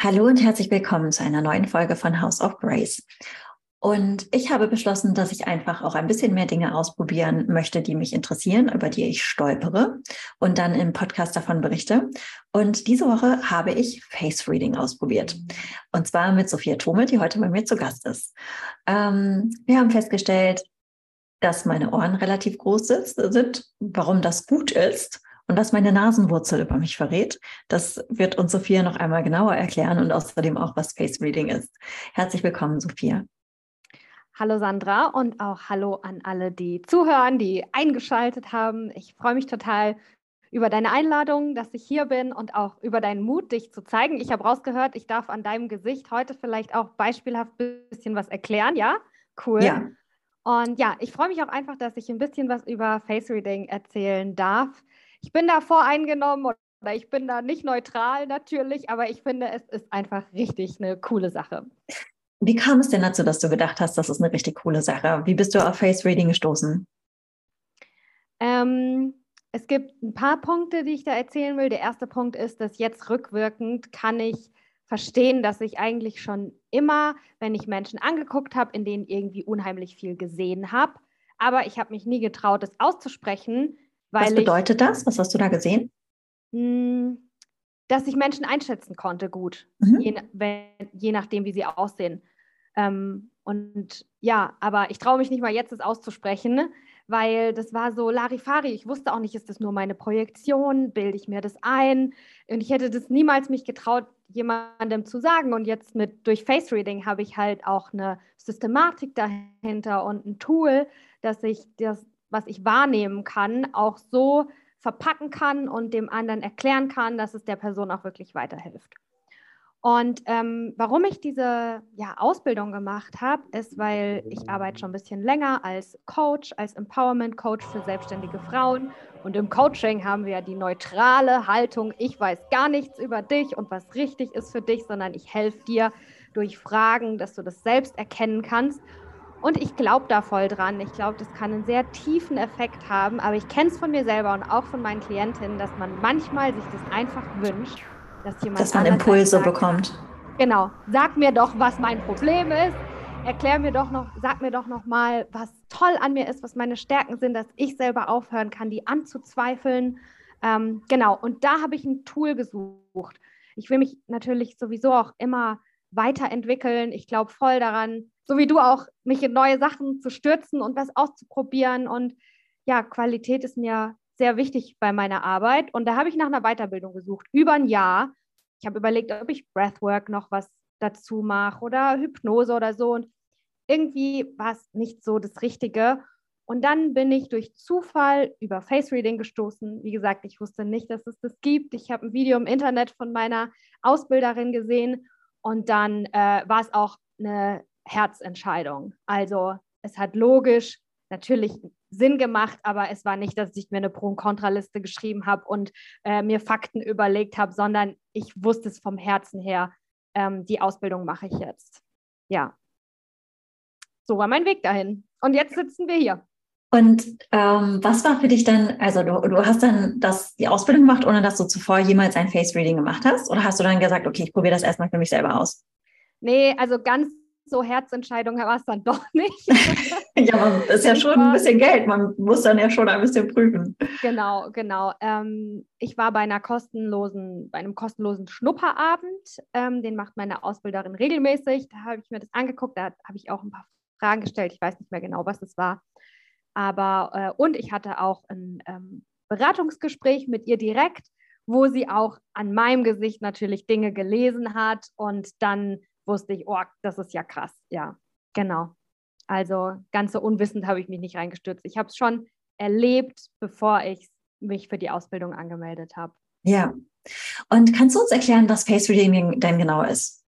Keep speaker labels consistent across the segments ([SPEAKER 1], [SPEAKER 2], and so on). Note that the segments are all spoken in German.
[SPEAKER 1] Hallo und herzlich willkommen zu einer neuen Folge von House of Grace. Und ich habe beschlossen, dass ich einfach auch ein bisschen mehr Dinge ausprobieren möchte, die mich interessieren, über die ich stolpere und dann im Podcast davon berichte. Und diese Woche habe ich Face Reading ausprobiert. Und zwar mit Sophia Thome, die heute bei mir zu Gast ist. Ähm, wir haben festgestellt, dass meine Ohren relativ groß sind, warum das gut ist und was meine Nasenwurzel über mich verrät. Das wird uns Sophia noch einmal genauer erklären und außerdem auch, was Face Reading ist. Herzlich willkommen, Sophia.
[SPEAKER 2] Hallo Sandra und auch hallo an alle, die zuhören, die eingeschaltet haben. Ich freue mich total über deine Einladung, dass ich hier bin und auch über deinen Mut, dich zu zeigen. Ich habe rausgehört, ich darf an deinem Gesicht heute vielleicht auch beispielhaft ein bisschen was erklären, ja? Cool. Ja. Und ja, ich freue mich auch einfach, dass ich ein bisschen was über Face Reading erzählen darf ich bin da voreingenommen oder ich bin da nicht neutral natürlich, aber ich finde, es ist einfach richtig eine coole Sache.
[SPEAKER 1] Wie kam es denn dazu, dass du gedacht hast, das ist eine richtig coole Sache? Wie bist du auf Face Reading gestoßen?
[SPEAKER 2] Ähm, es gibt ein paar Punkte, die ich da erzählen will. Der erste Punkt ist, dass jetzt rückwirkend kann ich verstehen, dass ich eigentlich schon immer, wenn ich Menschen angeguckt habe, in denen irgendwie unheimlich viel gesehen habe, aber ich habe mich nie getraut, es auszusprechen,
[SPEAKER 1] was bedeutet ich, das? Was hast du da gesehen?
[SPEAKER 2] Hm, dass ich Menschen einschätzen konnte, gut, mhm. je, wenn, je, nachdem, wie sie aussehen. Ähm, und ja, aber ich traue mich nicht mal jetzt, es auszusprechen, weil das war so Larifari. Ich wusste auch nicht, ist das nur meine Projektion? Bilde ich mir das ein? Und ich hätte das niemals mich getraut, jemandem zu sagen. Und jetzt mit durch Face Reading habe ich halt auch eine Systematik dahinter und ein Tool, dass ich das was ich wahrnehmen kann, auch so verpacken kann und dem anderen erklären kann, dass es der Person auch wirklich weiterhilft. Und ähm, warum ich diese ja, Ausbildung gemacht habe, ist, weil ich arbeite schon ein bisschen länger als Coach, als Empowerment Coach für selbstständige Frauen. Und im Coaching haben wir ja die neutrale Haltung, ich weiß gar nichts über dich und was richtig ist für dich, sondern ich helfe dir durch Fragen, dass du das selbst erkennen kannst. Und ich glaube da voll dran. Ich glaube, das kann einen sehr tiefen Effekt haben. Aber ich kenne es von mir selber und auch von meinen Klientinnen, dass man manchmal sich das einfach wünscht, dass jemand.
[SPEAKER 1] Dass man Impulse sagt, bekommt.
[SPEAKER 2] Genau. Sag mir doch, was mein Problem ist. Erklär mir doch noch, sag mir doch noch mal, was toll an mir ist, was meine Stärken sind, dass ich selber aufhören kann, die anzuzweifeln. Ähm, genau. Und da habe ich ein Tool gesucht. Ich will mich natürlich sowieso auch immer weiterentwickeln. Ich glaube voll daran, so wie du auch, mich in neue Sachen zu stürzen und was auszuprobieren. Und ja, Qualität ist mir sehr wichtig bei meiner Arbeit. Und da habe ich nach einer Weiterbildung gesucht, über ein Jahr. Ich habe überlegt, ob ich Breathwork noch was dazu mache oder Hypnose oder so. Und irgendwie war es nicht so das Richtige. Und dann bin ich durch Zufall über Face Reading gestoßen. Wie gesagt, ich wusste nicht, dass es das gibt. Ich habe ein Video im Internet von meiner Ausbilderin gesehen und dann äh, war es auch eine Herzentscheidung. Also es hat logisch natürlich Sinn gemacht, aber es war nicht, dass ich mir eine Pro- und Kontraliste geschrieben habe und äh, mir Fakten überlegt habe, sondern ich wusste es vom Herzen her, ähm, die Ausbildung mache ich jetzt. Ja. So war mein Weg dahin. Und jetzt sitzen wir hier.
[SPEAKER 1] Und ähm, was war für dich dann, also du, du hast dann das, die Ausbildung gemacht, ohne dass du zuvor jemals ein Face Reading gemacht hast? Oder hast du dann gesagt, okay, ich probiere das erstmal für mich selber aus?
[SPEAKER 2] Nee, also ganz so Herzentscheidung war es dann doch nicht.
[SPEAKER 1] ja, man ist ja schon ein bisschen Geld. Man muss dann ja schon ein bisschen prüfen.
[SPEAKER 2] Genau, genau. Ähm, ich war bei einer kostenlosen, bei einem kostenlosen Schnupperabend. Ähm, den macht meine Ausbilderin regelmäßig. Da habe ich mir das angeguckt. Da habe ich auch ein paar Fragen gestellt. Ich weiß nicht mehr genau, was es war. Aber äh, und ich hatte auch ein ähm, Beratungsgespräch mit ihr direkt, wo sie auch an meinem Gesicht natürlich Dinge gelesen hat und dann wusste ich, oh, das ist ja krass. Ja, genau. Also ganz so unwissend habe ich mich nicht reingestürzt. Ich habe es schon erlebt, bevor ich mich für die Ausbildung angemeldet habe.
[SPEAKER 1] Ja. Und kannst du uns erklären, was Face Reading denn genau ist?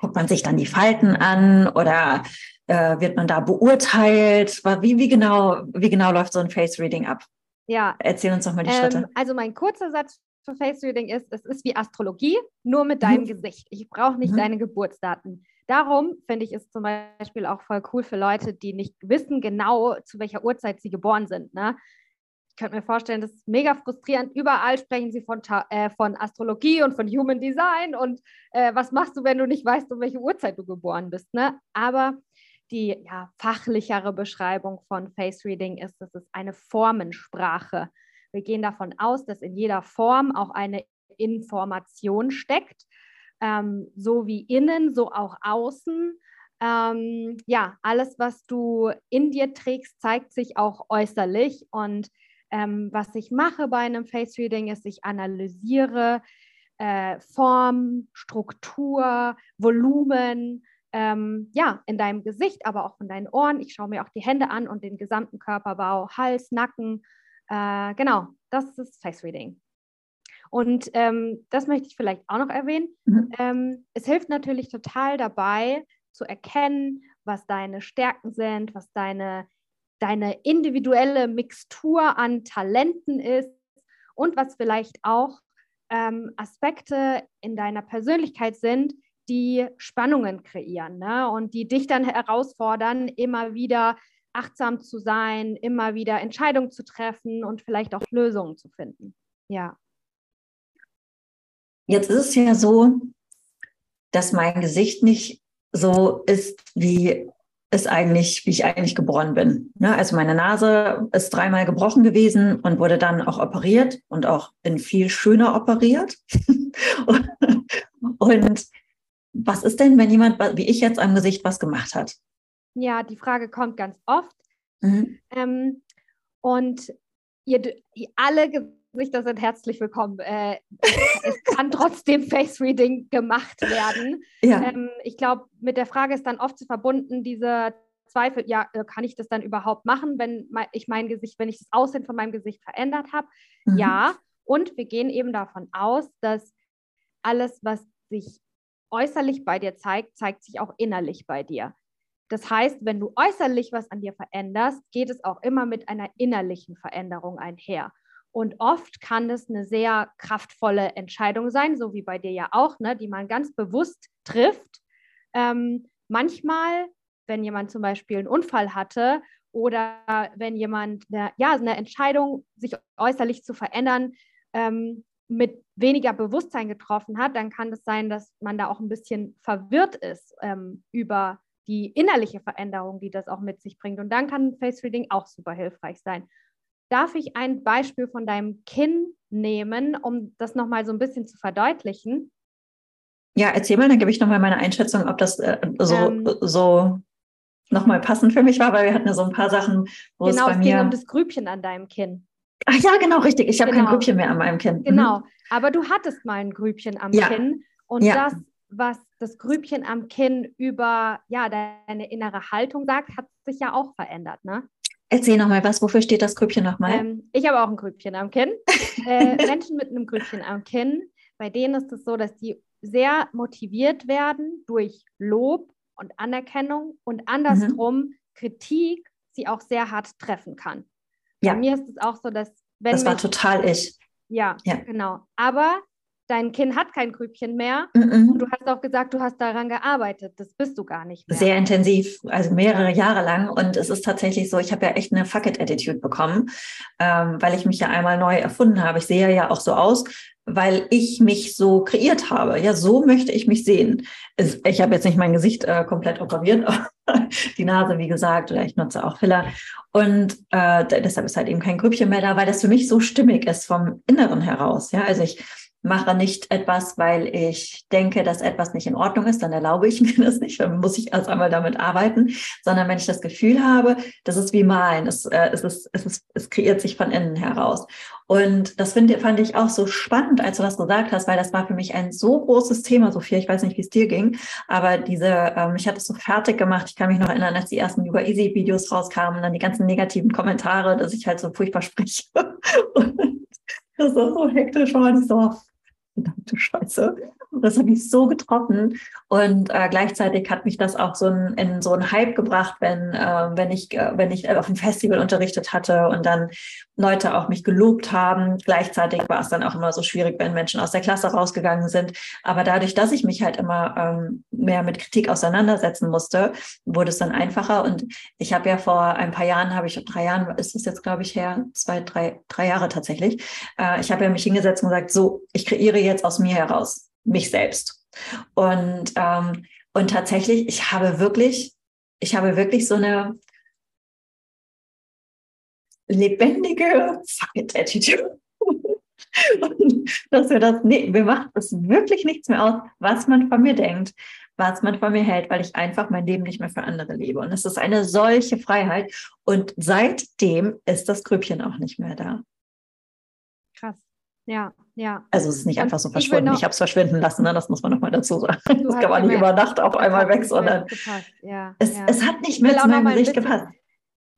[SPEAKER 1] Guckt man sich dann die Falten an oder äh, wird man da beurteilt? Wie, wie, genau, wie genau läuft so ein Face Reading ab?
[SPEAKER 2] Ja.
[SPEAKER 1] Erzähl uns doch mal die ähm, Schritte.
[SPEAKER 2] Also mein kurzer Satz für Face Reading ist, es ist wie Astrologie, nur mit deinem mhm. Gesicht. Ich brauche nicht mhm. deine Geburtsdaten. Darum finde ich es zum Beispiel auch voll cool für Leute, die nicht wissen genau, zu welcher Uhrzeit sie geboren sind. Ne? Ich könnte mir vorstellen, das ist mega frustrierend. Überall sprechen sie von, äh, von Astrologie und von Human Design und äh, was machst du, wenn du nicht weißt, um welche Uhrzeit du geboren bist. Ne? Aber die ja, fachlichere Beschreibung von Face Reading ist, dass es eine Formensprache. Wir gehen davon aus, dass in jeder Form auch eine Information steckt, ähm, so wie innen, so auch außen. Ähm, ja, alles, was du in dir trägst, zeigt sich auch äußerlich. Und ähm, was ich mache bei einem Face Reading ist, ich analysiere äh, Form, Struktur, Volumen, ähm, ja, in deinem Gesicht, aber auch in deinen Ohren. Ich schaue mir auch die Hände an und den gesamten Körperbau, Hals, Nacken. Äh, genau, das ist Face Reading. Und ähm, das möchte ich vielleicht auch noch erwähnen. Mhm. Ähm, es hilft natürlich total dabei zu erkennen, was deine Stärken sind, was deine, deine individuelle Mixtur an Talenten ist und was vielleicht auch ähm, Aspekte in deiner Persönlichkeit sind, die Spannungen kreieren ne? und die dich dann herausfordern, immer wieder achtsam zu sein, immer wieder Entscheidungen zu treffen und vielleicht auch Lösungen zu finden. Ja.
[SPEAKER 1] Jetzt ist es ja so, dass mein Gesicht nicht so ist, wie es eigentlich, wie ich eigentlich geboren bin. Ne? Also meine Nase ist dreimal gebrochen gewesen und wurde dann auch operiert und auch in viel schöner operiert. und was ist denn, wenn jemand wie ich jetzt am Gesicht was gemacht hat?
[SPEAKER 2] Ja, die Frage kommt ganz oft. Mhm. Ähm, und ihr, alle Gesichter sind herzlich willkommen. Äh, es kann trotzdem Face Reading gemacht werden. Ja. Ähm, ich glaube, mit der Frage ist dann oft zu verbunden, diese Zweifel, ja, äh, kann ich das dann überhaupt machen, wenn ich mein Gesicht, wenn ich das Aussehen von meinem Gesicht verändert habe? Mhm. Ja. Und wir gehen eben davon aus, dass alles, was sich äußerlich bei dir zeigt, zeigt sich auch innerlich bei dir. Das heißt, wenn du äußerlich was an dir veränderst, geht es auch immer mit einer innerlichen Veränderung einher. Und oft kann es eine sehr kraftvolle Entscheidung sein, so wie bei dir ja auch, ne, die man ganz bewusst trifft. Ähm, manchmal, wenn jemand zum Beispiel einen Unfall hatte oder wenn jemand eine, ja, eine Entscheidung, sich äußerlich zu verändern, ähm, mit weniger Bewusstsein getroffen hat, dann kann es sein, dass man da auch ein bisschen verwirrt ist ähm, über die innerliche Veränderung, die das auch mit sich bringt. Und dann kann Face Reading auch super hilfreich sein. Darf ich ein Beispiel von deinem Kinn nehmen, um das nochmal so ein bisschen zu verdeutlichen?
[SPEAKER 1] Ja, erzähl mal, dann gebe ich nochmal meine Einschätzung, ob das äh, so, ähm, so nochmal passend für mich war, weil wir hatten ja so ein paar Sachen,
[SPEAKER 2] wo genau, es bei es mir... Genau, es ging um das Grübchen an deinem Kinn.
[SPEAKER 1] Ach ja, genau, richtig. Ich habe genau. kein Grübchen mehr an meinem Kinn. Mhm.
[SPEAKER 2] Genau, aber du hattest mal ein Grübchen am ja. Kinn und ja. das, was das Grübchen am Kinn über ja, deine innere Haltung sagt, hat sich ja auch verändert, ne?
[SPEAKER 1] Erzähl nochmal was, wofür steht das Grübchen nochmal?
[SPEAKER 2] Ähm, ich habe auch ein Grübchen am Kinn. äh, Menschen mit einem Grübchen am Kinn, bei denen ist es so, dass die sehr motiviert werden durch Lob und Anerkennung und andersrum mhm. Kritik sie auch sehr hart treffen kann. Ja. Bei mir ist es auch so, dass
[SPEAKER 1] wenn. Das war total ich.
[SPEAKER 2] Ja, ja, genau. Aber dein Kind hat kein Grübchen mehr. Mm -mm. Und du hast auch gesagt, du hast daran gearbeitet. Das bist du gar nicht
[SPEAKER 1] mehr. Sehr intensiv, also mehrere Jahre lang. Und es ist tatsächlich so, ich habe ja echt eine Fuck-it-Attitude bekommen, ähm, weil ich mich ja einmal neu erfunden habe. Ich sehe ja auch so aus, weil ich mich so kreiert habe. Ja, so möchte ich mich sehen. Ich habe jetzt nicht mein Gesicht äh, komplett operiert, die Nase, wie gesagt, oder ich nutze auch Filler. Und äh, deshalb ist halt eben kein Grübchen mehr da, weil das für mich so stimmig ist vom Inneren heraus. Ja, also ich mache nicht etwas, weil ich denke, dass etwas nicht in Ordnung ist, dann erlaube ich mir das nicht, dann muss ich erst einmal damit arbeiten, sondern wenn ich das Gefühl habe, das ist wie malen, es, äh, es, ist, es, ist, es kreiert sich von innen heraus. Und das find, fand ich auch so spannend, als du das gesagt hast, weil das war für mich ein so großes Thema, Sophia. Ich weiß nicht, wie es dir ging, aber diese, ähm, ich hatte es so fertig gemacht. Ich kann mich noch erinnern, als die ersten Yoga Easy Videos rauskamen, dann die ganzen negativen Kommentare, dass ich halt so furchtbar spreche. Und das war so hektisch war. Ich so, verdammte Scheiße. Das hat mich so getroffen. Und äh, gleichzeitig hat mich das auch so ein, in so einen Hype gebracht, wenn, äh, wenn ich, äh, wenn ich auf dem Festival unterrichtet hatte und dann Leute auch mich gelobt haben. Gleichzeitig war es dann auch immer so schwierig, wenn Menschen aus der Klasse rausgegangen sind. Aber dadurch, dass ich mich halt immer ähm, mehr mit Kritik auseinandersetzen musste, wurde es dann einfacher. Und ich habe ja vor ein paar Jahren, habe ich, drei Jahren ist es jetzt, glaube ich, her, zwei, drei, drei Jahre tatsächlich. Äh, ich habe ja mich hingesetzt und gesagt, so, ich kreiere jetzt aus mir heraus mich selbst. Und, ähm, und tatsächlich, ich habe wirklich, ich habe wirklich so eine lebendige Fuck it Attitude. und dass wir das, nee, mir macht es wirklich nichts mehr aus, was man von mir denkt, was man von mir hält, weil ich einfach mein Leben nicht mehr für andere lebe. Und es ist eine solche Freiheit. Und seitdem ist das Grübchen auch nicht mehr da.
[SPEAKER 2] Ja, ja.
[SPEAKER 1] Also es ist nicht einfach so verschwunden. Ich, ich habe es verschwinden lassen, ne? das muss man nochmal dazu sagen. Kann man nicht über Nacht auf einmal weg, sondern ja, es, ja. es hat nicht mehr zu meinem Gesicht gepasst.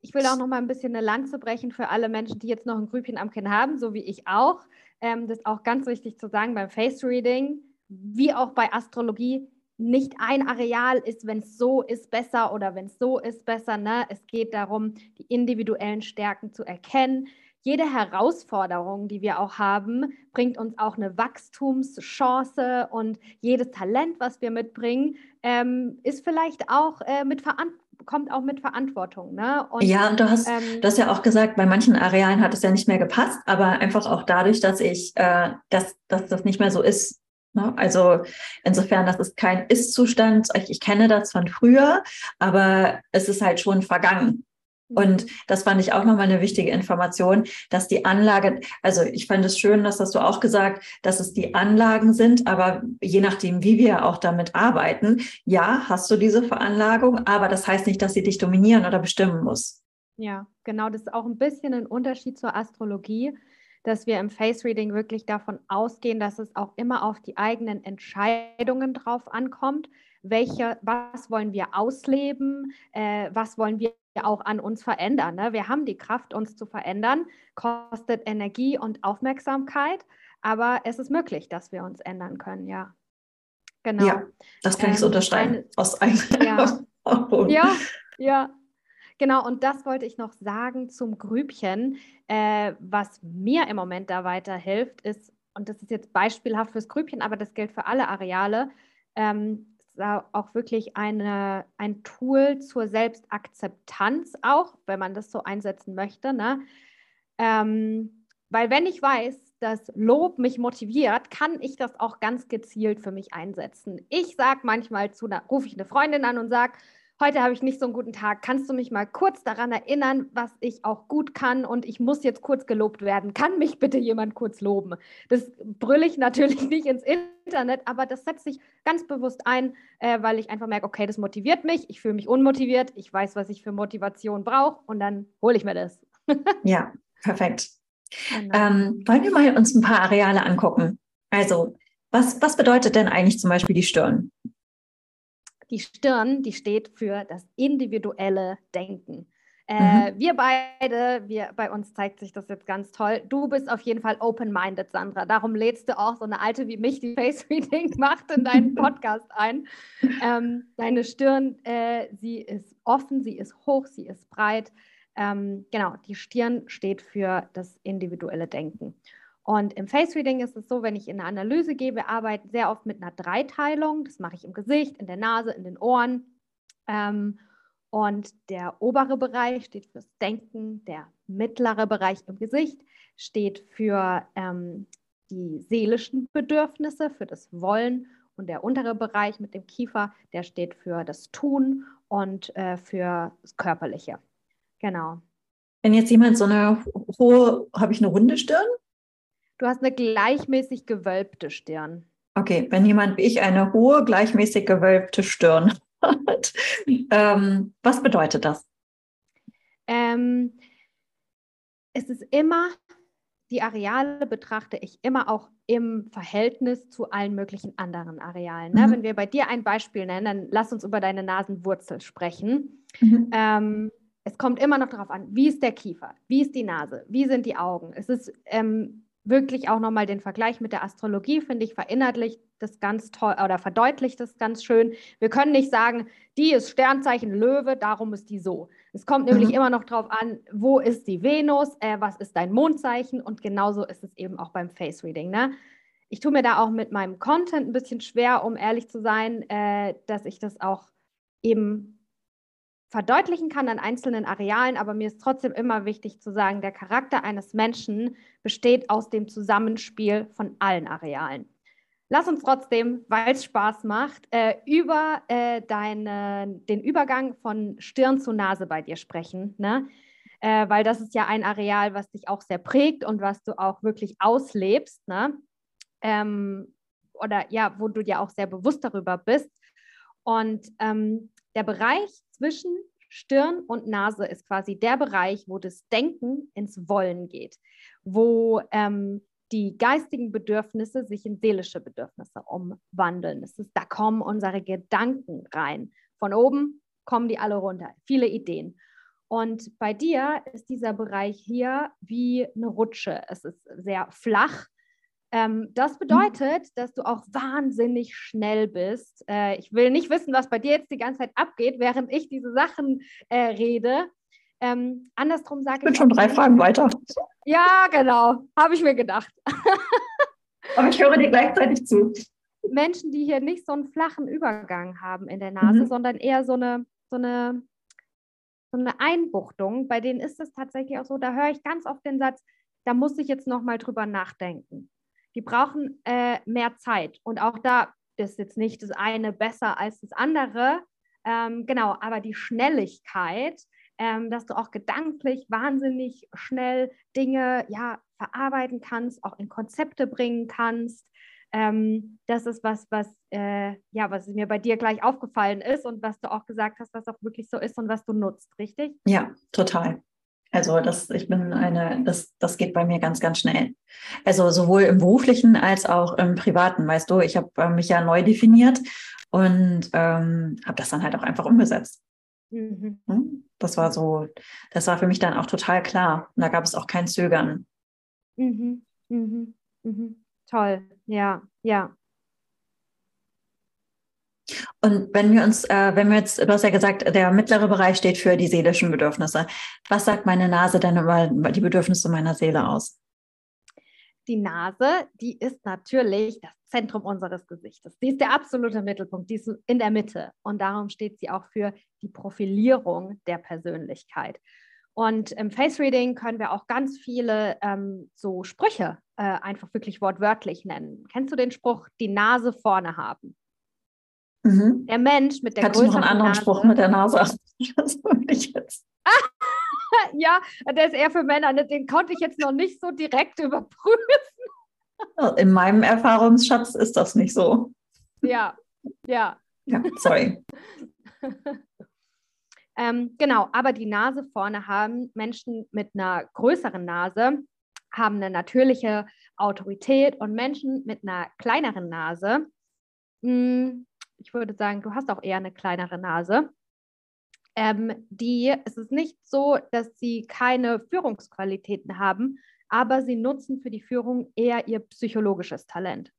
[SPEAKER 2] Ich will auch noch mal ein bisschen eine Lanze brechen für alle Menschen, die jetzt noch ein Grübchen am Kinn haben, so wie ich auch. Ähm, das ist auch ganz wichtig zu sagen beim Face Reading, wie auch bei Astrologie, nicht ein Areal ist, wenn es so ist, besser oder wenn es so ist, besser. Ne? Es geht darum, die individuellen Stärken zu erkennen, jede Herausforderung, die wir auch haben, bringt uns auch eine Wachstumschance und jedes Talent, was wir mitbringen, ähm, ist vielleicht auch äh, mit Verantwortung kommt auch mit Verantwortung. Ne?
[SPEAKER 1] Und, ja, und du hast, ähm, du hast ja auch gesagt, bei manchen Arealen hat es ja nicht mehr gepasst, aber einfach auch dadurch, dass ich, äh, dass, dass das nicht mehr so ist. Ne? Also insofern, das ist kein Ist-Zustand. Ich, ich kenne das von früher, aber es ist halt schon vergangen. Und mhm. das fand ich auch nochmal eine wichtige Information, dass die Anlage, also ich fand es schön, das hast du auch gesagt, dass es die Anlagen sind, aber je nachdem, wie wir auch damit arbeiten, ja, hast du diese Veranlagung, aber das heißt nicht, dass sie dich dominieren oder bestimmen muss.
[SPEAKER 2] Ja, genau, das ist auch ein bisschen ein Unterschied zur Astrologie, dass wir im Face Reading wirklich davon ausgehen, dass es auch immer auf die eigenen Entscheidungen drauf ankommt welche, was wollen wir ausleben, äh, was wollen wir auch an uns verändern. Ne? Wir haben die Kraft, uns zu verändern, kostet Energie und Aufmerksamkeit, aber es ist möglich, dass wir uns ändern können, ja.
[SPEAKER 1] Genau. Ja, das kann ähm, ich so ähm, unterschreiben. Aus eigener
[SPEAKER 2] ja, ja, ja. Genau, und das wollte ich noch sagen zum Grübchen. Äh, was mir im Moment da weiterhilft, ist, und das ist jetzt beispielhaft fürs Grübchen, aber das gilt für alle Areale, ähm, auch wirklich eine, ein Tool zur Selbstakzeptanz, auch wenn man das so einsetzen möchte. Ne? Ähm, weil wenn ich weiß, dass Lob mich motiviert, kann ich das auch ganz gezielt für mich einsetzen. Ich sage manchmal zu, rufe ich eine Freundin an und sage, heute habe ich nicht so einen guten Tag. Kannst du mich mal kurz daran erinnern, was ich auch gut kann und ich muss jetzt kurz gelobt werden? Kann mich bitte jemand kurz loben? Das brülle ich natürlich nicht ins Internet, aber das setze ich ganz bewusst ein, äh, weil ich einfach merke, okay, das motiviert mich, ich fühle mich unmotiviert, ich weiß, was ich für Motivation brauche und dann hole ich mir das.
[SPEAKER 1] ja, perfekt. Genau. Ähm, wollen wir mal uns ein paar Areale angucken? Also, was, was bedeutet denn eigentlich zum Beispiel die Stirn?
[SPEAKER 2] Die Stirn, die steht für das individuelle Denken. Äh, mhm. Wir beide, wir, bei uns zeigt sich das jetzt ganz toll. Du bist auf jeden Fall open-minded, Sandra. Darum lädst du auch so eine Alte wie mich, die Face-Reading macht, in deinen Podcast ein. Ähm, deine Stirn, äh, sie ist offen, sie ist hoch, sie ist breit. Ähm, genau, die Stirn steht für das individuelle Denken. Und im Face Reading ist es so, wenn ich in eine Analyse gehe, wir arbeiten sehr oft mit einer Dreiteilung. Das mache ich im Gesicht, in der Nase, in den Ohren. Ähm, und der obere Bereich steht fürs Denken, der mittlere Bereich im Gesicht steht für ähm, die seelischen Bedürfnisse, für das Wollen. Und der untere Bereich mit dem Kiefer, der steht für das Tun und äh, für das Körperliche. Genau.
[SPEAKER 1] Wenn jetzt jemand so eine hohe, habe ich eine runde Stirn?
[SPEAKER 2] Du hast eine gleichmäßig gewölbte Stirn.
[SPEAKER 1] Okay, wenn jemand wie ich eine hohe, gleichmäßig gewölbte Stirn hat, ähm, was bedeutet das?
[SPEAKER 2] Ähm, es ist immer, die Areale betrachte ich immer auch im Verhältnis zu allen möglichen anderen Arealen. Ne? Mhm. Wenn wir bei dir ein Beispiel nennen, dann lass uns über deine Nasenwurzel sprechen. Mhm. Ähm, es kommt immer noch darauf an, wie ist der Kiefer, wie ist die Nase, wie sind die Augen. Es ist ähm, wirklich auch nochmal den Vergleich mit der Astrologie, finde ich, verinnerlicht das ganz toll oder verdeutlicht das ganz schön. Wir können nicht sagen, die ist Sternzeichen Löwe, darum ist die so. Es kommt nämlich mhm. immer noch darauf an, wo ist die Venus, äh, was ist dein Mondzeichen und genauso ist es eben auch beim Face Reading. Ne? Ich tue mir da auch mit meinem Content ein bisschen schwer, um ehrlich zu sein, äh, dass ich das auch eben verdeutlichen kann an einzelnen Arealen, aber mir ist trotzdem immer wichtig zu sagen, der Charakter eines Menschen besteht aus dem Zusammenspiel von allen Arealen. Lass uns trotzdem, weil es Spaß macht, äh, über äh, deine, den Übergang von Stirn zu Nase bei dir sprechen, ne? Äh, weil das ist ja ein Areal, was dich auch sehr prägt und was du auch wirklich auslebst, ne? Ähm, oder ja, wo du ja auch sehr bewusst darüber bist. Und ähm, der Bereich zwischen Stirn und Nase ist quasi der Bereich, wo das Denken ins Wollen geht, wo ähm, die geistigen Bedürfnisse sich in seelische Bedürfnisse umwandeln. Das ist, da kommen unsere Gedanken rein. Von oben kommen die alle runter. Viele Ideen. Und bei dir ist dieser Bereich hier wie eine Rutsche. Es ist sehr flach ähm, das mhm. bedeutet, dass du auch wahnsinnig schnell bist. Äh, ich will nicht wissen, was bei dir jetzt die ganze Zeit abgeht, während ich diese Sachen äh, rede. Ähm, andersrum sage ich.
[SPEAKER 1] Ich bin schon drei Fragen weiter.
[SPEAKER 2] Ja, genau. Habe ich mir gedacht.
[SPEAKER 1] Aber ich höre dir gleichzeitig zu.
[SPEAKER 2] Menschen, die hier nicht so einen flachen Übergang haben in der Nase, mhm. sondern eher so eine, so eine so eine Einbuchtung, bei denen ist es tatsächlich auch so, da höre ich ganz oft den Satz, da muss ich jetzt nochmal drüber nachdenken die brauchen äh, mehr Zeit. Und auch da ist jetzt nicht das eine besser als das andere. Ähm, genau, aber die Schnelligkeit, ähm, dass du auch gedanklich wahnsinnig schnell Dinge ja, verarbeiten kannst, auch in Konzepte bringen kannst. Ähm, das ist was, was, äh, ja, was mir bei dir gleich aufgefallen ist und was du auch gesagt hast, was auch wirklich so ist und was du nutzt, richtig?
[SPEAKER 1] Ja, total. Also das, ich bin eine, das, das geht bei mir ganz, ganz schnell. Also sowohl im beruflichen als auch im privaten, weißt du, ich habe äh, mich ja neu definiert und ähm, habe das dann halt auch einfach umgesetzt. Mhm. Hm? Das war so, das war für mich dann auch total klar. Und da gab es auch kein Zögern.
[SPEAKER 2] Mhm. Mhm. mhm. Toll, ja, ja.
[SPEAKER 1] Und wenn wir uns, äh, wenn wir jetzt, du hast ja gesagt, der mittlere Bereich steht für die seelischen Bedürfnisse. Was sagt meine Nase denn über die Bedürfnisse meiner Seele aus?
[SPEAKER 2] Die Nase, die ist natürlich das Zentrum unseres Gesichtes. Die ist der absolute Mittelpunkt, die ist in der Mitte. Und darum steht sie auch für die Profilierung der Persönlichkeit. Und im Face Reading können wir auch ganz viele ähm, so Sprüche äh, einfach wirklich wortwörtlich nennen. Kennst du den Spruch, die Nase vorne haben? Mhm. Der Mensch mit der
[SPEAKER 1] Kannst größeren du noch einen anderen Nase. Spruch mit der Nase? Das
[SPEAKER 2] ich jetzt. ja, der ist eher für Männer. Ne? Den konnte ich jetzt noch nicht so direkt überprüfen.
[SPEAKER 1] In meinem Erfahrungsschatz ist das nicht so.
[SPEAKER 2] Ja, ja.
[SPEAKER 1] Ja, sorry.
[SPEAKER 2] ähm, genau, aber die Nase vorne haben Menschen mit einer größeren Nase, haben eine natürliche Autorität und Menschen mit einer kleineren Nase mh, hm, ich würde sagen, du hast auch eher eine kleinere Nase. Ähm, die, es ist nicht so, dass sie keine Führungsqualitäten haben, aber sie nutzen für die Führung eher ihr psychologisches Talent.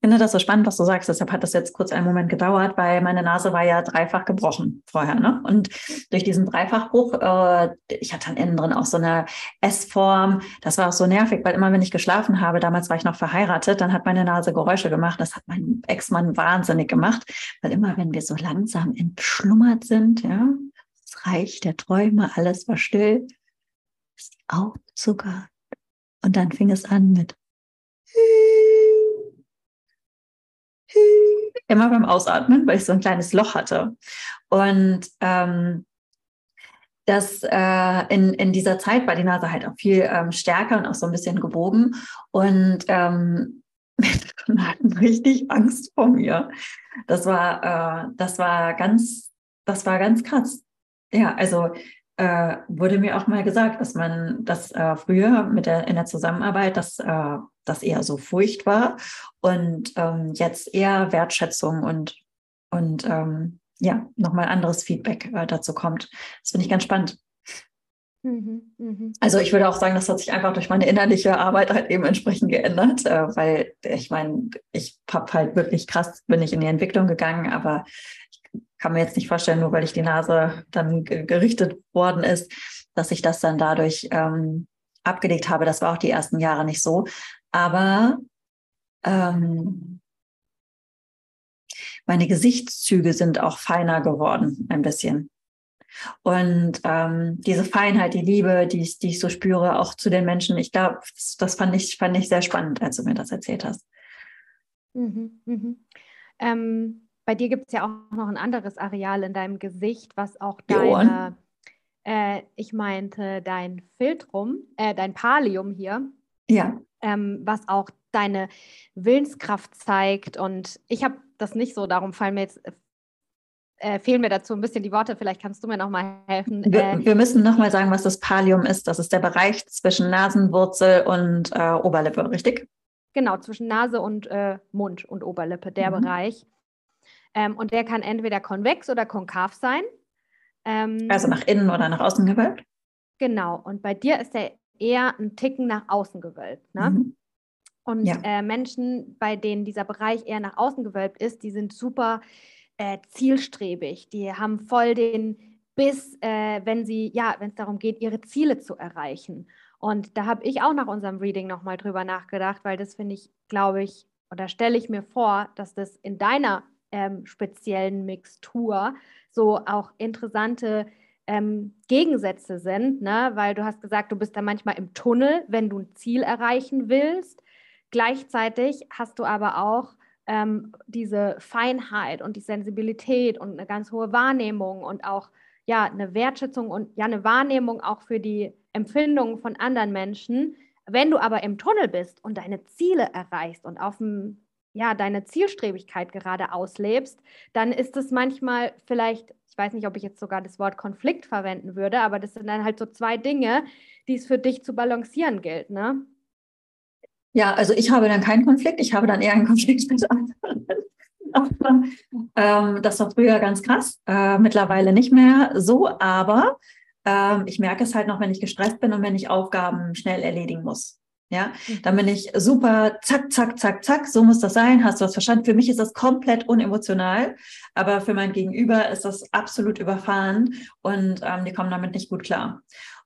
[SPEAKER 1] Finde das so spannend, was du sagst. Deshalb hat das jetzt kurz einen Moment gedauert, weil meine Nase war ja dreifach gebrochen vorher. Ne? Und durch diesen Dreifachbruch, äh, ich hatte dann innen drin auch so eine S-Form. Das war auch so nervig, weil immer, wenn ich geschlafen habe, damals war ich noch verheiratet, dann hat meine Nase Geräusche gemacht. Das hat mein Ex-Mann wahnsinnig gemacht, weil immer, wenn wir so langsam entschlummert sind, ja, das Reich der Träume, alles war still, ist die Augen sogar. Und dann fing es an mit immer beim Ausatmen, weil ich so ein kleines Loch hatte. Und ähm, das äh, in, in dieser Zeit war die Nase halt auch viel ähm, stärker und auch so ein bisschen gebogen. Und ähm, hatten richtig Angst vor mir. Das war, äh, das war ganz, das war ganz krass. Ja, also äh, wurde mir auch mal gesagt, dass man das äh, früher mit der, in der Zusammenarbeit, dass äh, das eher so Furcht war und ähm, jetzt eher Wertschätzung und, und ähm, ja, nochmal anderes Feedback äh, dazu kommt. Das finde ich ganz spannend. Mhm, mh. Also ich würde auch sagen, das hat sich einfach durch meine innerliche Arbeit halt eben entsprechend geändert, äh, weil ich meine, ich habe halt wirklich krass, bin ich in die Entwicklung gegangen, aber ich kann mir jetzt nicht vorstellen, nur weil ich die Nase dann gerichtet worden ist, dass ich das dann dadurch ähm, abgelegt habe. Das war auch die ersten Jahre nicht so. Aber ähm, meine Gesichtszüge sind auch feiner geworden, ein bisschen. Und ähm, diese Feinheit, die Liebe, die ich, die ich so spüre, auch zu den Menschen, ich glaube, das, das, fand, ich, fand ich sehr spannend, als du mir das erzählt hast.
[SPEAKER 2] Mhm, mhm. Ähm, bei dir gibt es ja auch noch ein anderes Areal in deinem Gesicht, was auch die deine. Äh, ich meinte dein Filtrum, äh, dein Palium hier.
[SPEAKER 1] Ja.
[SPEAKER 2] Ähm, was auch deine Willenskraft zeigt. Und ich habe das nicht so, darum fallen mir jetzt äh, fehlen mir dazu ein bisschen die Worte. Vielleicht kannst du mir noch mal helfen.
[SPEAKER 1] Wir, äh, wir müssen noch mal sagen, was das Palium ist. Das ist der Bereich zwischen Nasenwurzel und äh, Oberlippe, richtig?
[SPEAKER 2] Genau, zwischen Nase und äh, Mund und Oberlippe, der mhm. Bereich. Ähm, und der kann entweder konvex oder konkav sein.
[SPEAKER 1] Ähm, also nach innen oder nach außen gewölbt?
[SPEAKER 2] Genau. Und bei dir ist der eher ein Ticken nach außen gewölbt. Ne? Mhm. Und ja. äh, Menschen, bei denen dieser Bereich eher nach außen gewölbt ist, die sind super äh, zielstrebig. Die haben voll den Biss, äh, wenn sie, ja, wenn es darum geht, ihre Ziele zu erreichen. Und da habe ich auch nach unserem Reading nochmal drüber nachgedacht, weil das finde ich, glaube ich, oder stelle ich mir vor, dass das in deiner ähm, speziellen Mixtur so auch interessante ähm, Gegensätze sind, ne? weil du hast gesagt, du bist da manchmal im Tunnel, wenn du ein Ziel erreichen willst. Gleichzeitig hast du aber auch ähm, diese Feinheit und die Sensibilität und eine ganz hohe Wahrnehmung und auch ja eine Wertschätzung und ja eine Wahrnehmung auch für die Empfindungen von anderen Menschen. Wenn du aber im Tunnel bist und deine Ziele erreichst und auf dem ja, deine Zielstrebigkeit gerade auslebst, dann ist es manchmal vielleicht, ich weiß nicht, ob ich jetzt sogar das Wort Konflikt verwenden würde, aber das sind dann halt so zwei Dinge, die es für dich zu balancieren gilt, ne?
[SPEAKER 1] Ja, also ich habe dann keinen Konflikt, ich habe dann eher einen Konflikt mit anderen. ähm, das war früher ganz krass, äh, mittlerweile nicht mehr so, aber ähm, ich merke es halt noch, wenn ich gestresst bin und wenn ich Aufgaben schnell erledigen muss. Ja, mhm. dann bin ich super, zack, zack, zack, zack, so muss das sein, hast du das verstanden? Für mich ist das komplett unemotional, aber für mein Gegenüber ist das absolut überfahren und ähm, die kommen damit nicht gut klar.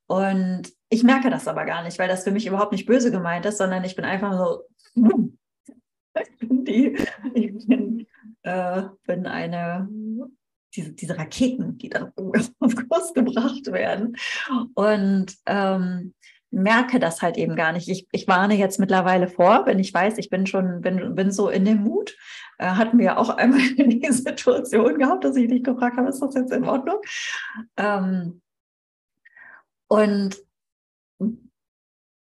[SPEAKER 1] Und ich merke das aber gar nicht, weil das für mich überhaupt nicht böse gemeint ist, sondern ich bin einfach so, ich bin die, ich bin, äh, bin eine, diese, diese Raketen, die dann auf Kurs gebracht werden. Und ähm, merke das halt eben gar nicht. Ich, ich warne jetzt mittlerweile vor, wenn ich weiß, ich bin schon, bin, bin so in dem Mut. Äh, hatten wir ja auch einmal die Situation gehabt, dass ich dich gefragt habe, ist das jetzt in Ordnung? Ähm, und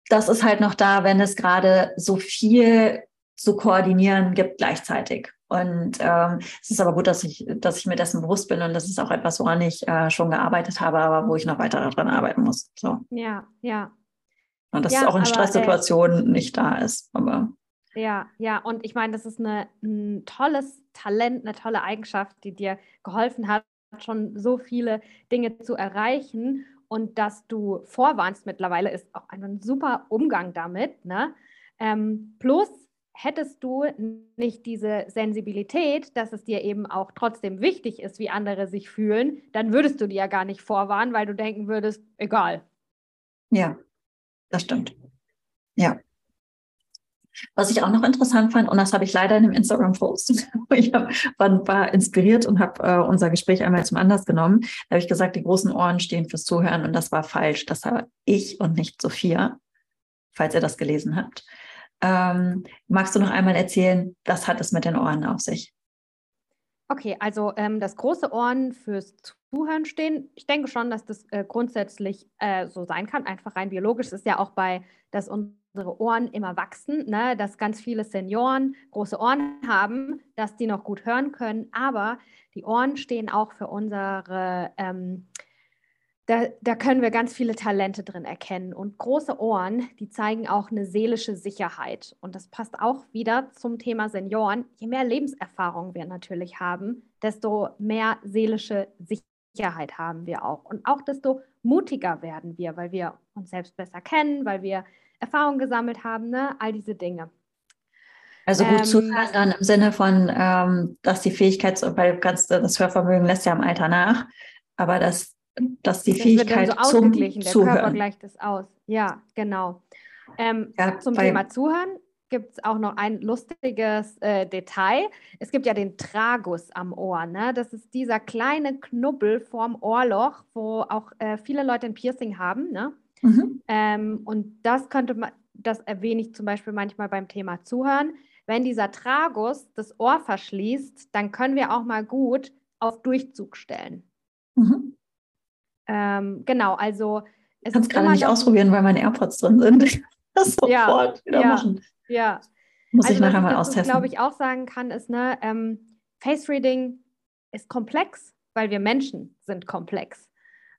[SPEAKER 1] das ist halt noch da, wenn es gerade so viel zu koordinieren gibt gleichzeitig. Und ähm, es ist aber gut, dass ich, dass ich mir dessen bewusst bin und das ist auch etwas, woran ich äh, schon gearbeitet habe, aber wo ich noch weiter daran arbeiten muss. So.
[SPEAKER 2] Ja, ja.
[SPEAKER 1] Und dass
[SPEAKER 2] ja,
[SPEAKER 1] es auch in Stresssituationen äh, nicht da ist. Aber
[SPEAKER 2] ja, ja, und ich meine, das ist eine, ein tolles Talent, eine tolle Eigenschaft, die dir geholfen hat, schon so viele Dinge zu erreichen und dass du vorwarnst mittlerweile ist auch ein super Umgang damit. Ne? Ähm, plus hättest du nicht diese Sensibilität, dass es dir eben auch trotzdem wichtig ist, wie andere sich fühlen, dann würdest du dir ja gar nicht vorwarnen, weil du denken würdest, egal.
[SPEAKER 1] Ja, das stimmt. Ja. Was ich auch noch interessant fand, und das habe ich leider in dem Instagram-Post, ich hab, war, inspiriert und habe äh, unser Gespräch einmal zum Anlass genommen. Da habe ich gesagt, die großen Ohren stehen fürs Zuhören und das war falsch. Das war ich und nicht Sophia, falls ihr das gelesen habt. Ähm, magst du noch einmal erzählen, was hat es mit den Ohren auf sich?
[SPEAKER 2] Okay, also ähm, das große Ohren fürs Zuhören stehen. Ich denke schon, dass das äh, grundsätzlich äh, so sein kann, einfach rein biologisch. Ist ja auch bei, dass unsere Ohren immer wachsen, ne? dass ganz viele Senioren große Ohren haben, dass die noch gut hören können. Aber die Ohren stehen auch für unsere ähm, da, da, können wir ganz viele Talente drin erkennen. Und große Ohren, die zeigen auch eine seelische Sicherheit. Und das passt auch wieder zum Thema Senioren. Je mehr Lebenserfahrung wir natürlich haben, desto mehr seelische Sicherheit haben wir auch. Und auch desto mutiger werden wir, weil wir uns selbst besser kennen, weil wir Erfahrungen gesammelt haben, ne? all diese Dinge.
[SPEAKER 1] Also gut ähm, zuhören dann im Sinne von, ähm, dass die Fähigkeit, weil kannst, das Hörvermögen lässt ja im Alter nach, aber dass, dass die das Fähigkeit wird dann so zum der Zuhören. Körper
[SPEAKER 2] gleicht es aus. Ja, genau. Ähm, ja, zum Thema Zuhören gibt es auch noch ein lustiges äh, Detail. Es gibt ja den Tragus am Ohr. Ne? Das ist dieser kleine Knubbel vorm Ohrloch, wo auch äh, viele Leute ein Piercing haben. Ne? Mhm. Ähm, und das könnte man, das erwähne ich zum Beispiel manchmal beim Thema Zuhören. Wenn dieser Tragus das Ohr verschließt, dann können wir auch mal gut auf Durchzug stellen. Mhm. Ähm, genau, also
[SPEAKER 1] es kann es gerade nicht ausprobieren, weil meine AirPods drin sind. Das sofort
[SPEAKER 2] ja, wieder ja. machen. Ja.
[SPEAKER 1] Muss also, ich nachher mal austesten. Was
[SPEAKER 2] glaube ich, auch sagen kann, ist, ne, ähm, Face Reading ist komplex, weil wir Menschen sind komplex.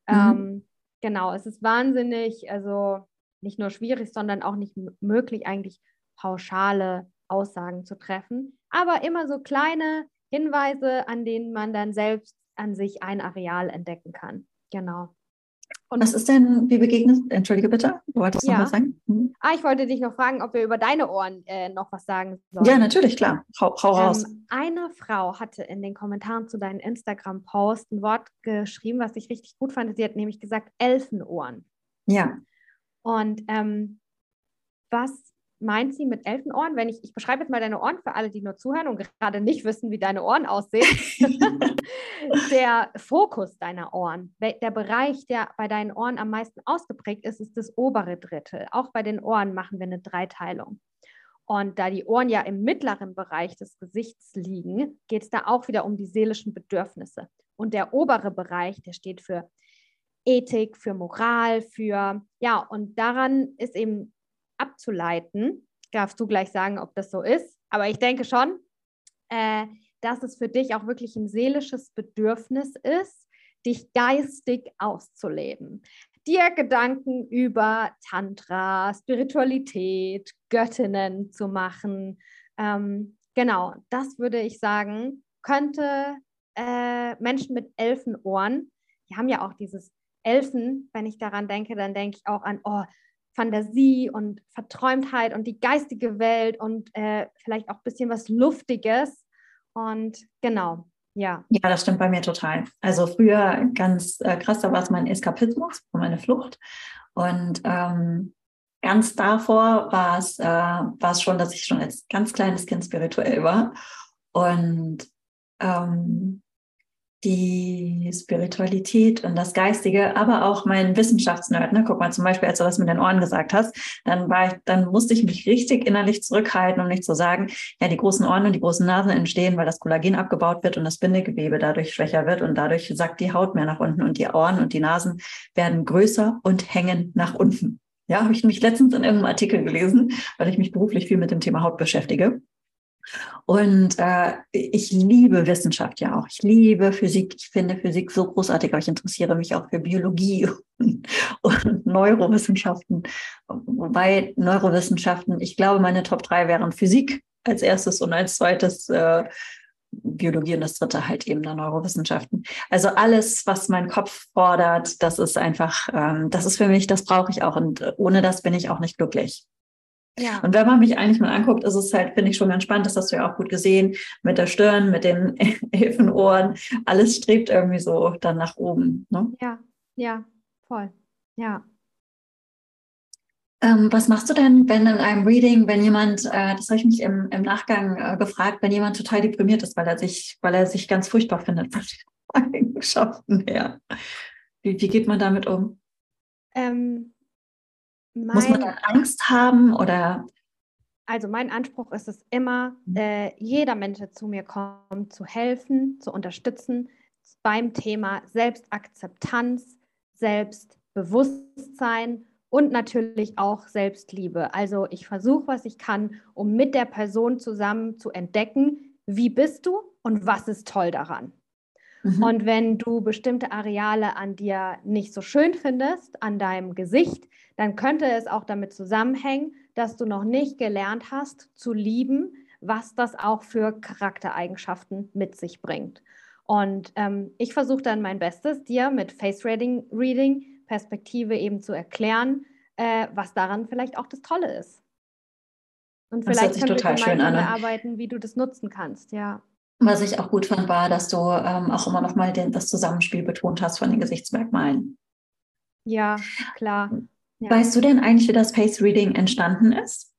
[SPEAKER 2] Mhm. Ähm, genau, es ist wahnsinnig, also nicht nur schwierig, sondern auch nicht möglich, eigentlich pauschale Aussagen zu treffen. Aber immer so kleine Hinweise, an denen man dann selbst an sich ein Areal entdecken kann. Genau.
[SPEAKER 1] Und was ist denn, wie begegnet, entschuldige bitte, du wolltest ja. noch was sagen?
[SPEAKER 2] Mhm. Ah, ich wollte dich noch fragen, ob wir über deine Ohren äh, noch was sagen sollen.
[SPEAKER 1] Ja, natürlich, klar. Hau, hau ähm, raus.
[SPEAKER 2] Eine Frau hatte in den Kommentaren zu deinen Instagram-Posts ein Wort geschrieben, was ich richtig gut fand. Sie hat nämlich gesagt Elfenohren.
[SPEAKER 1] Ja.
[SPEAKER 2] Und ähm, was meint sie mit Elfenohren? Wenn ich, ich beschreibe jetzt mal deine Ohren für alle, die nur zuhören und gerade nicht wissen, wie deine Ohren aussehen. der Fokus deiner Ohren, der Bereich, der bei deinen Ohren am meisten ausgeprägt ist, ist das obere Drittel. Auch bei den Ohren machen wir eine Dreiteilung. Und da die Ohren ja im mittleren Bereich des Gesichts liegen, geht es da auch wieder um die seelischen Bedürfnisse. Und der obere Bereich, der steht für Ethik, für Moral, für, ja, und daran ist eben abzuleiten. Darfst du gleich sagen, ob das so ist. Aber ich denke schon, äh, dass es für dich auch wirklich ein seelisches Bedürfnis ist, dich geistig auszuleben. Dir Gedanken über Tantra, Spiritualität, Göttinnen zu machen. Ähm, genau, das würde ich sagen, könnte äh, Menschen mit Elfenohren, die haben ja auch dieses Elfen, wenn ich daran denke, dann denke ich auch an, oh, Fantasie und Verträumtheit und die geistige Welt und äh, vielleicht auch ein bisschen was Luftiges. Und genau, ja.
[SPEAKER 1] Ja, das stimmt bei mir total. Also früher ganz äh, krass, da war es mein Eskapismus, meine Flucht. Und ähm, ganz davor war es, äh, schon, dass ich schon als ganz kleines Kind spirituell war. Und ähm, die Spiritualität und das Geistige, aber auch mein Wissenschaftsnerd. Ne? Guck mal, zum Beispiel, als du das mit den Ohren gesagt hast, dann war ich, dann musste ich mich richtig innerlich zurückhalten, um nicht zu sagen, ja, die großen Ohren und die großen Nasen entstehen, weil das Kollagen abgebaut wird und das Bindegewebe dadurch schwächer wird und dadurch sackt die Haut mehr nach unten und die Ohren und die Nasen werden größer und hängen nach unten. Ja, habe ich nämlich letztens in irgendeinem Artikel gelesen, weil ich mich beruflich viel mit dem Thema Haut beschäftige. Und äh, ich liebe Wissenschaft ja auch. Ich liebe Physik. Ich finde Physik so großartig, aber ich interessiere mich auch für Biologie und, und Neurowissenschaften. Wobei Neurowissenschaften, ich glaube, meine Top drei wären Physik als erstes und als zweites äh, Biologie und das dritte halt eben der Neurowissenschaften. Also alles, was mein Kopf fordert, das ist einfach, ähm, das ist für mich, das brauche ich auch. Und ohne das bin ich auch nicht glücklich. Ja. Und wenn man mich eigentlich mal anguckt, ist es halt, finde ich schon ganz spannend, das hast du ja auch gut gesehen, mit der Stirn, mit den Elfenohren, alles strebt irgendwie so dann nach oben. Ne?
[SPEAKER 2] Ja, ja, voll. Ja.
[SPEAKER 1] Ähm, was machst du denn, wenn in einem Reading, wenn jemand, äh, das habe ich mich im, im Nachgang äh, gefragt, wenn jemand total deprimiert ist, weil er sich, weil er sich ganz furchtbar findet von den Eigenschaften her. Wie, wie geht man damit um?
[SPEAKER 2] Ähm,
[SPEAKER 1] mein, Muss man dann Angst haben oder?
[SPEAKER 2] Also mein Anspruch ist es immer, mhm. äh, jeder Mensch, der zu mir kommt, zu helfen, zu unterstützen beim Thema Selbstakzeptanz, Selbstbewusstsein und natürlich auch Selbstliebe. Also ich versuche, was ich kann, um mit der Person zusammen zu entdecken, wie bist du und was ist toll daran. Mhm. Und wenn du bestimmte Areale an dir nicht so schön findest, an deinem Gesicht, dann könnte es auch damit zusammenhängen, dass du noch nicht gelernt hast zu lieben, was das auch für Charaktereigenschaften mit sich bringt. Und ähm, ich versuche dann mein Bestes, dir mit Face Reading, Reading Perspektive eben zu erklären, äh, was daran vielleicht auch das Tolle ist. Und
[SPEAKER 1] das
[SPEAKER 2] vielleicht können
[SPEAKER 1] wir
[SPEAKER 2] gemeinsam erarbeiten, wie du das nutzen kannst, ja.
[SPEAKER 1] Was ich auch gut fand, war, dass du ähm, auch immer noch mal den, das Zusammenspiel betont hast von den Gesichtsmerkmalen.
[SPEAKER 2] Ja, klar. Ja.
[SPEAKER 1] Weißt du denn eigentlich, wie das Face Reading entstanden ist?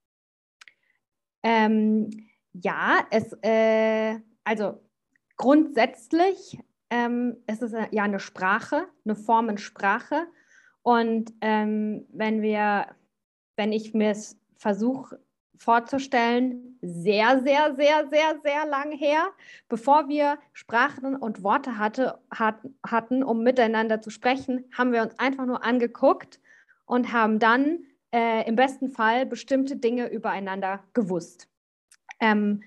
[SPEAKER 2] Ähm, ja, es, äh, also grundsätzlich ähm, ist es ja eine Sprache, eine Formensprache. Und ähm, wenn wir, wenn ich mir es versuche vorzustellen, sehr, sehr, sehr, sehr, sehr lang her, bevor wir Sprachen und Worte hatte, hat, hatten, um miteinander zu sprechen, haben wir uns einfach nur angeguckt und haben dann äh, im besten Fall bestimmte Dinge übereinander gewusst. Ähm,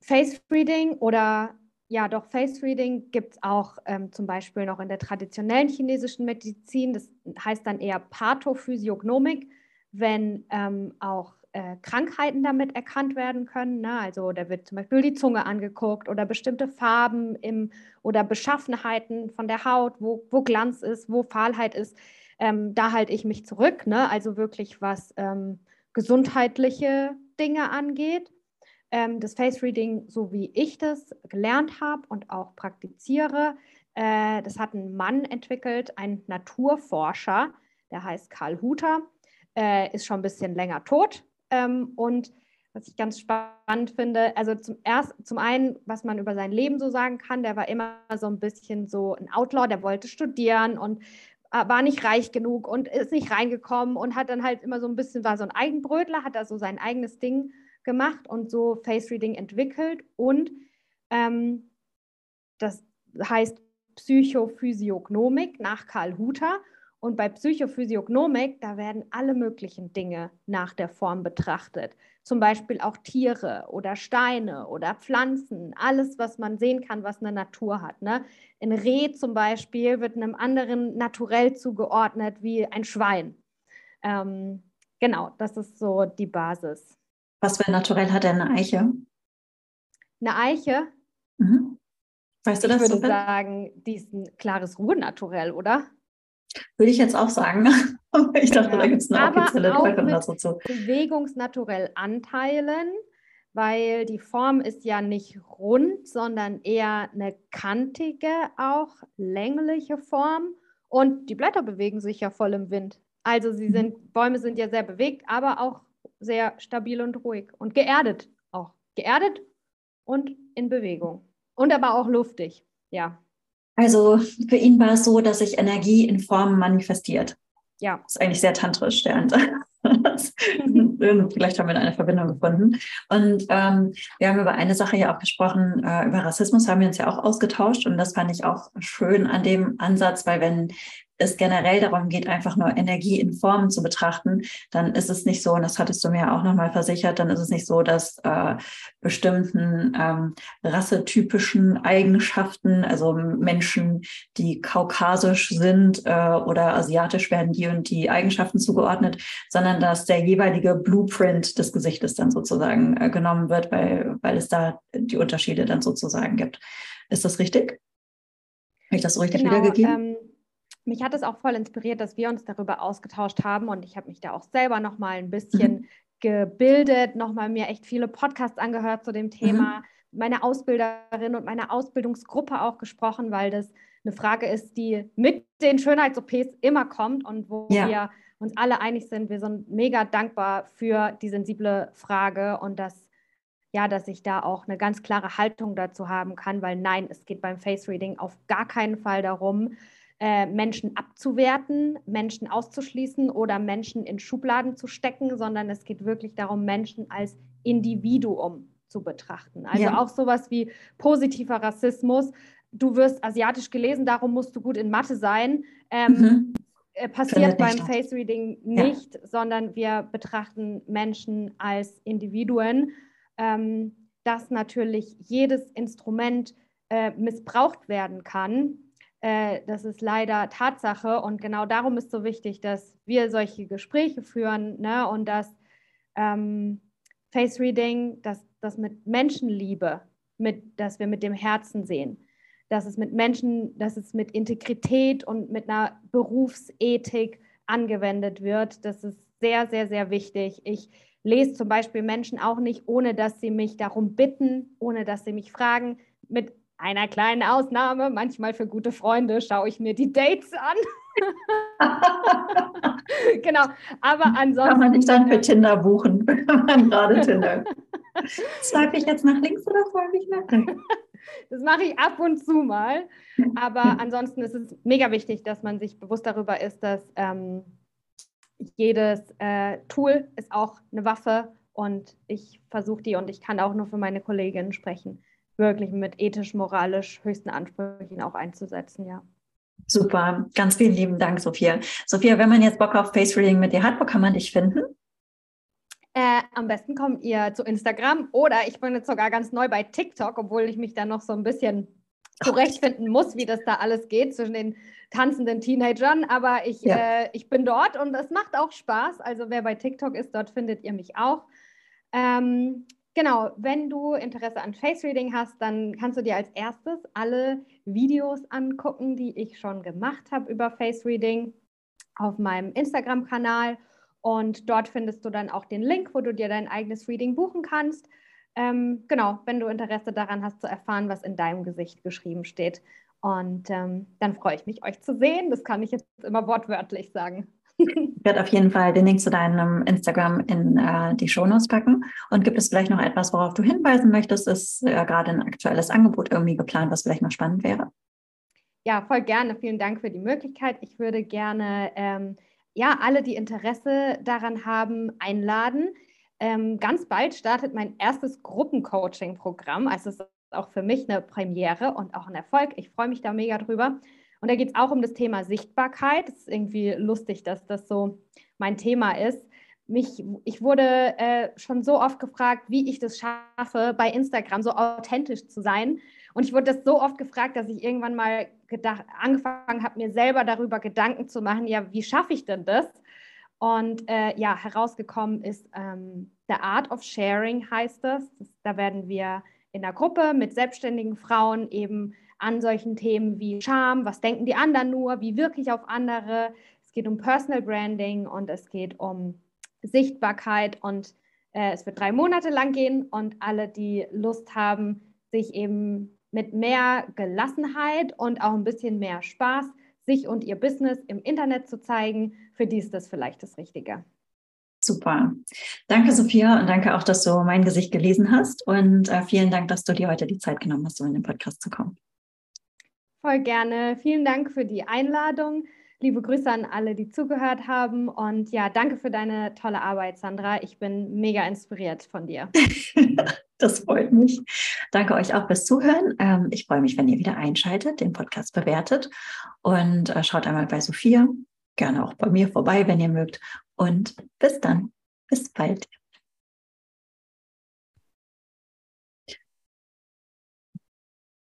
[SPEAKER 2] Face Reading oder ja, doch Face Reading gibt es auch ähm, zum Beispiel noch in der traditionellen chinesischen Medizin. Das heißt dann eher Pathophysiognomik, wenn ähm, auch äh, Krankheiten damit erkannt werden können. Ne? Also da wird zum Beispiel die Zunge angeguckt oder bestimmte Farben im, oder Beschaffenheiten von der Haut, wo, wo Glanz ist, wo Fahlheit ist. Ähm, da halte ich mich zurück. Ne? Also wirklich was ähm, gesundheitliche Dinge angeht. Ähm, das Face Reading, so wie ich das gelernt habe und auch praktiziere, äh, das hat ein Mann entwickelt, ein Naturforscher, der heißt Karl Huter, äh, ist schon ein bisschen länger tot. Ähm, und was ich ganz spannend finde, also zum, erst, zum einen, was man über sein Leben so sagen kann, der war immer so ein bisschen so ein Outlaw, der wollte studieren und äh, war nicht reich genug und ist nicht reingekommen und hat dann halt immer so ein bisschen, war so ein Eigenbrötler, hat da so sein eigenes Ding gemacht und so Face Reading entwickelt. Und ähm, das heißt Psychophysiognomik nach Karl Huter. Und bei Psychophysiognomik, da werden alle möglichen Dinge nach der Form betrachtet. Zum Beispiel auch Tiere oder Steine oder Pflanzen, alles, was man sehen kann, was eine Natur hat. Ne? Ein Reh zum Beispiel wird einem anderen naturell zugeordnet wie ein Schwein. Ähm, genau, das ist so die Basis.
[SPEAKER 1] Was für ein Naturell hat eine Eiche?
[SPEAKER 2] Eine Eiche?
[SPEAKER 1] Mhm. Weißt du
[SPEAKER 2] ich
[SPEAKER 1] das?
[SPEAKER 2] Ich würde so sagen, die ist ein klares Ruhenaturell, oder?
[SPEAKER 1] Würde ich jetzt auch sagen. ich dachte, ja. da gibt es eine offizielle Prüfung dazu zu.
[SPEAKER 2] Bewegungsnaturell anteilen, weil die Form ist ja nicht rund, sondern eher eine kantige, auch längliche Form. Und die Blätter bewegen sich ja voll im Wind. Also sie mhm. sind, Bäume sind ja sehr bewegt, aber auch sehr stabil und ruhig und geerdet auch. Geerdet und in Bewegung. Und aber auch luftig, ja.
[SPEAKER 1] Also für ihn war es so, dass sich Energie in Formen manifestiert.
[SPEAKER 2] Ja.
[SPEAKER 1] Das ist eigentlich sehr tantrisch, der Ansatz. Vielleicht haben wir da eine Verbindung gefunden. Und ähm, wir haben über eine Sache ja auch gesprochen, äh, über Rassismus haben wir uns ja auch ausgetauscht. Und das fand ich auch schön an dem Ansatz, weil wenn es generell darum geht, einfach nur Energie in Formen zu betrachten, dann ist es nicht so, und das hattest du mir auch nochmal versichert, dann ist es nicht so, dass äh, bestimmten ähm, rassetypischen Eigenschaften, also Menschen, die kaukasisch sind äh, oder asiatisch werden die und die Eigenschaften zugeordnet, sondern dass der jeweilige Blueprint des Gesichtes dann sozusagen äh, genommen wird, weil, weil es da die Unterschiede dann sozusagen gibt. Ist das richtig? Habe ich das so richtig genau, wiedergegeben?
[SPEAKER 2] Ähm mich hat es auch voll inspiriert, dass wir uns darüber ausgetauscht haben und ich habe mich da auch selber noch mal ein bisschen mhm. gebildet, noch mal mir echt viele Podcasts angehört zu dem. Thema, mhm. meine Ausbilderin und meine Ausbildungsgruppe auch gesprochen, weil das eine Frage ist, die mit den Schönheits-OPs immer kommt und wo ja. wir uns alle einig sind. Wir sind mega dankbar für die sensible Frage und dass ja, dass ich da auch eine ganz klare Haltung dazu haben kann, weil nein, es geht beim Face Reading auf gar keinen Fall darum, äh, Menschen abzuwerten, Menschen auszuschließen oder Menschen in Schubladen zu stecken, sondern es geht wirklich darum, Menschen als Individuum zu betrachten. Also ja. auch sowas wie positiver Rassismus. Du wirst asiatisch gelesen, darum musst du gut in Mathe sein. Ähm, mhm. Äh, passiert beim. Face Reading nicht, ja. sondern wir betrachten Menschen als Individuen. Ähm, dass natürlich jedes Instrument äh, missbraucht werden kann, äh, das ist leider Tatsache und genau darum ist so wichtig, dass wir solche Gespräche führen ne? und dass ähm, Face Reading, dass das mit Menschenliebe, mit, dass wir mit dem Herzen sehen. dass es mit Menschen, dass es mit Integrität und mit einer Berufsethik angewendet wird. Das ist sehr, sehr, sehr wichtig. Ich lese zum Beispiel Menschen auch nicht, ohne dass sie mich darum bitten, ohne dass sie mich fragen. Mit einer kleinen Ausnahme, manchmal für gute Freunde schaue ich mir die Dates an. genau, aber ansonsten.
[SPEAKER 1] Kann man nicht dann für Tinder buchen, wenn man gerade Tinder. Swipe ich jetzt nach links oder swipe ich nach rechts?
[SPEAKER 2] Das mache ich ab und zu mal. Aber ansonsten ist es mega wichtig, dass man sich bewusst darüber ist, dass ähm, jedes äh, Tool ist auch eine Waffe und ich versuche die und ich kann auch nur für meine Kolleginnen sprechen, wirklich mit ethisch, moralisch höchsten Ansprüchen auch einzusetzen, ja.
[SPEAKER 1] Super, ganz vielen lieben Dank, Sophia. Sophia, wenn man jetzt Bock auf Face Reading mit dir hat, wo kann man dich finden?
[SPEAKER 2] Äh, am besten kommt ihr zu Instagram oder ich bin jetzt sogar ganz neu bei TikTok, obwohl ich mich da noch so ein bisschen zurechtfinden muss, wie das da alles geht zwischen den tanzenden Teenagern. Aber ich, ja. äh, ich bin dort und es macht auch Spaß. Also wer bei TikTok ist, dort findet ihr mich auch. Ähm, genau, wenn du Interesse an Face Reading hast, dann kannst du dir als erstes alle Videos angucken, die ich schon gemacht habe über Face Reading auf meinem Instagram-Kanal. Und dort findest du dann auch den Link, wo du dir dein eigenes Reading buchen kannst. Ähm, genau, wenn du Interesse daran hast zu erfahren, was in deinem Gesicht geschrieben steht. Und ähm, dann freue ich mich, euch zu sehen. Das kann ich jetzt immer wortwörtlich sagen.
[SPEAKER 1] Ich werde auf jeden Fall den Link zu deinem Instagram in äh, die Shownotes packen. Und gibt es vielleicht noch etwas, worauf du hinweisen möchtest? Ist äh, gerade ein aktuelles Angebot irgendwie geplant, was vielleicht noch spannend wäre?
[SPEAKER 2] Ja, voll gerne. Vielen Dank für die Möglichkeit. Ich würde gerne ähm, ja, alle, die Interesse daran haben, einladen. Ähm, ganz bald startet mein erstes Gruppencoaching-Programm. Also es ist auch für mich eine Premiere und auch ein Erfolg. Ich freue mich da mega drüber. Und da geht es auch um das Thema Sichtbarkeit. Es ist irgendwie lustig, dass das so mein Thema ist. Mich, ich wurde äh, schon so oft gefragt, wie ich das schaffe, bei Instagram so authentisch zu sein. Und ich wurde das so oft gefragt, dass ich irgendwann mal gedacht, angefangen habe, mir selber darüber Gedanken zu machen, ja, wie schaffe ich denn das? Und äh, ja, herausgekommen ist ähm, The Art of Sharing heißt das. das. Da werden wir in der Gruppe mit selbstständigen Frauen eben an solchen Themen wie Scham, was denken die anderen nur, wie wirke ich auf andere. Es geht um Personal Branding und es geht um Sichtbarkeit und äh, es wird drei Monate lang gehen und alle, die Lust haben, sich eben mit mehr Gelassenheit und auch ein bisschen mehr Spaß sich und ihr Business im Internet zu zeigen, für die ist das vielleicht das Richtige.
[SPEAKER 1] Super. Danke, Sophia, und danke auch, dass du mein Gesicht gelesen hast. Und äh, vielen Dank, dass du dir heute die Zeit genommen hast, um in den Podcast zu kommen.
[SPEAKER 2] Voll gerne. Vielen Dank für die Einladung. Liebe Grüße an alle, die zugehört haben. Und ja, danke für deine tolle Arbeit, Sandra. Ich bin mega inspiriert von dir.
[SPEAKER 1] das freut mich. Danke euch auch fürs Zuhören. Ähm, ich freue mich, wenn ihr wieder einschaltet, den Podcast bewertet und äh, schaut einmal bei Sophia, gerne auch bei mir vorbei, wenn ihr mögt. Und bis dann. Bis bald.